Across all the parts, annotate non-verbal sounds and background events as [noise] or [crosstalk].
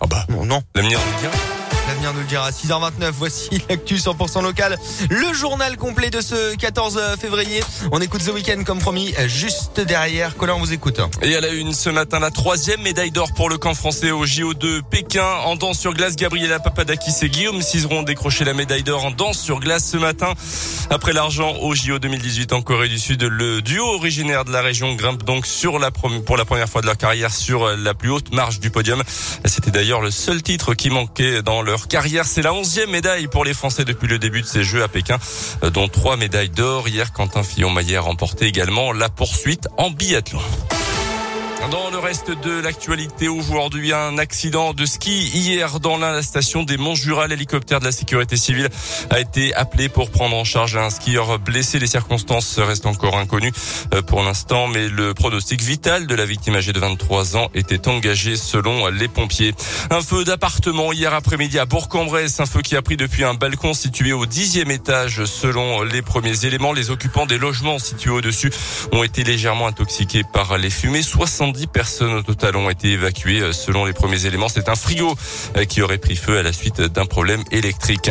Ah bah, Non, l'avenir nous dira. L'avenir nous le dira. 6h29, voici [laughs] l'actu 100% local. Le journal complet de ce 14 février. On écoute The Weeknd comme promis, juste derrière. Colin, on vous écoute. Et à la une ce matin, la troisième médaille d'or pour le camp français au JO de Pékin. En danse sur glace, Gabriela Papadakis et Guillaume Cizeron ont décroché la médaille d'or en danse sur glace ce matin. Après l'argent au JO 2018 en Corée du Sud, le duo originaire de la région grimpe donc sur la pour la première fois de leur carrière sur la plus haute marche du podium. C'était d'ailleurs le seul titre qui manquait dans leur carrière. C'est la onzième médaille pour les Français depuis le début de ces Jeux à Pékin, euh, dont trois médailles d'or. Hier, Quentin Fillon-Maillet a remporté également la poursuite en biathlon. Dans le reste de l'actualité aujourd'hui, un accident de ski hier dans la station des Monts-Jura. L'hélicoptère de la sécurité civile a été appelé pour prendre en charge un skieur blessé. Les circonstances restent encore inconnues euh, pour l'instant, mais le pronostic vital de la victime âgée de 23 ans était engagé selon les pompiers. Un feu d'appartement hier après-midi à Bourg-en-Bresse, un feu qui a pris depuis un balcon situé au dixième étage selon les premiers éléments. Les occupants des logements situés au-dessus ont été légèrement intoxiqués par les fumées. 70 personnes au total ont été évacuées euh, selon les premiers éléments. C'est un frigo euh, qui aurait pris feu à la suite d'un problème électrique.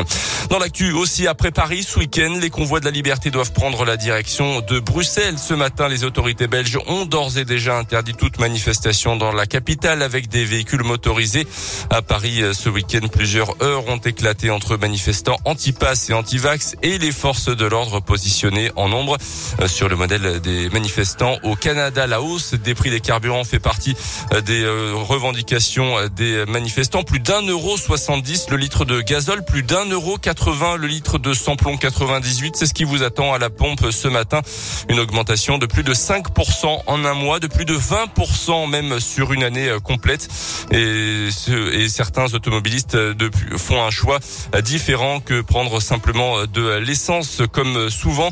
Dans l'actu aussi après Paris ce week-end, les convois de la liberté doivent prendre la direction de Bruxelles. Ce matin, les autorités belges ont d'ores et déjà interdit toute manifestation dans la capitale avec des véhicules motorisés. À Paris, euh, ce week-end, plusieurs heures ont éclaté entre manifestants anti-pass et anti-vax et les forces de l'ordre positionnées en nombre sur le modèle des manifestants. Au Canada, la hausse des prix des carburants fait partie euh, des euh, revendications euh, des manifestants. Plus d'un euro 70 le litre de gazole, plus d'un euro 80 le litre de samplon 98. C'est ce qui vous attend à la pompe ce matin. Une augmentation de plus de 5% en un mois, de plus de 20% même sur une année complète. Et, ce- et certains automobilistes depuis- font un choix différent que prendre simplement de l'essence comme souvent,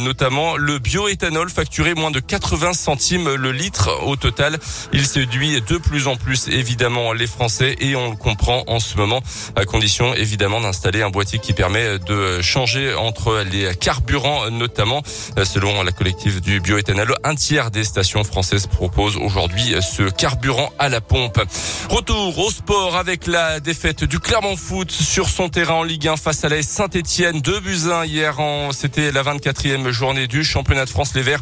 notamment le bioéthanol facturé moins de 80 centimes le litre au total. Il séduit de plus en plus évidemment les Français et on le comprend en ce moment à condition évidemment d'installer un boîtier qui permet de changer entre les carburants notamment. Selon la collective du bioéthanol, un tiers des stations françaises proposent aujourd'hui ce carburant à la pompe. Retour au sport avec la défaite du Clermont Foot sur son terrain en Ligue 1 face à la Saint-Etienne. 2 buts 1 hier en, c'était la 24e journée du championnat de France. Les Verts,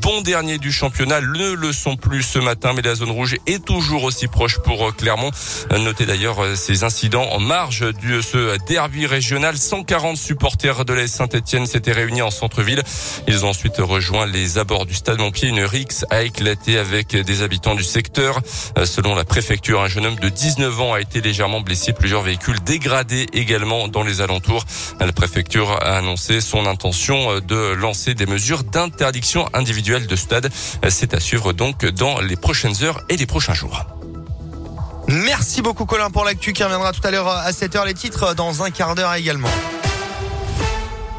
bon dernier du championnat, ne le sont plus ce matin, mais la zone rouge est toujours aussi proche pour Clermont. Notez d'ailleurs euh, ces incidents en marge de ce derby régional. 140 supporters de la Saint-Etienne s'étaient réunis en centre-ville. Ils ont ensuite rejoint les abords du stade Montpied. Une rixe a éclaté avec des habitants du secteur. Euh, Selon la préfecture, un jeune homme de 19 ans a été légèrement blessé. Plusieurs véhicules dégradés également dans les alentours. La préfecture a annoncé son intention euh, de lancer des mesures d'interdiction individuelle de stade. Euh, C'est à suivre donc les prochaines heures et les prochains jours. Merci beaucoup Colin pour l'actu qui reviendra tout à l'heure à 7h. Les titres dans un quart d'heure également.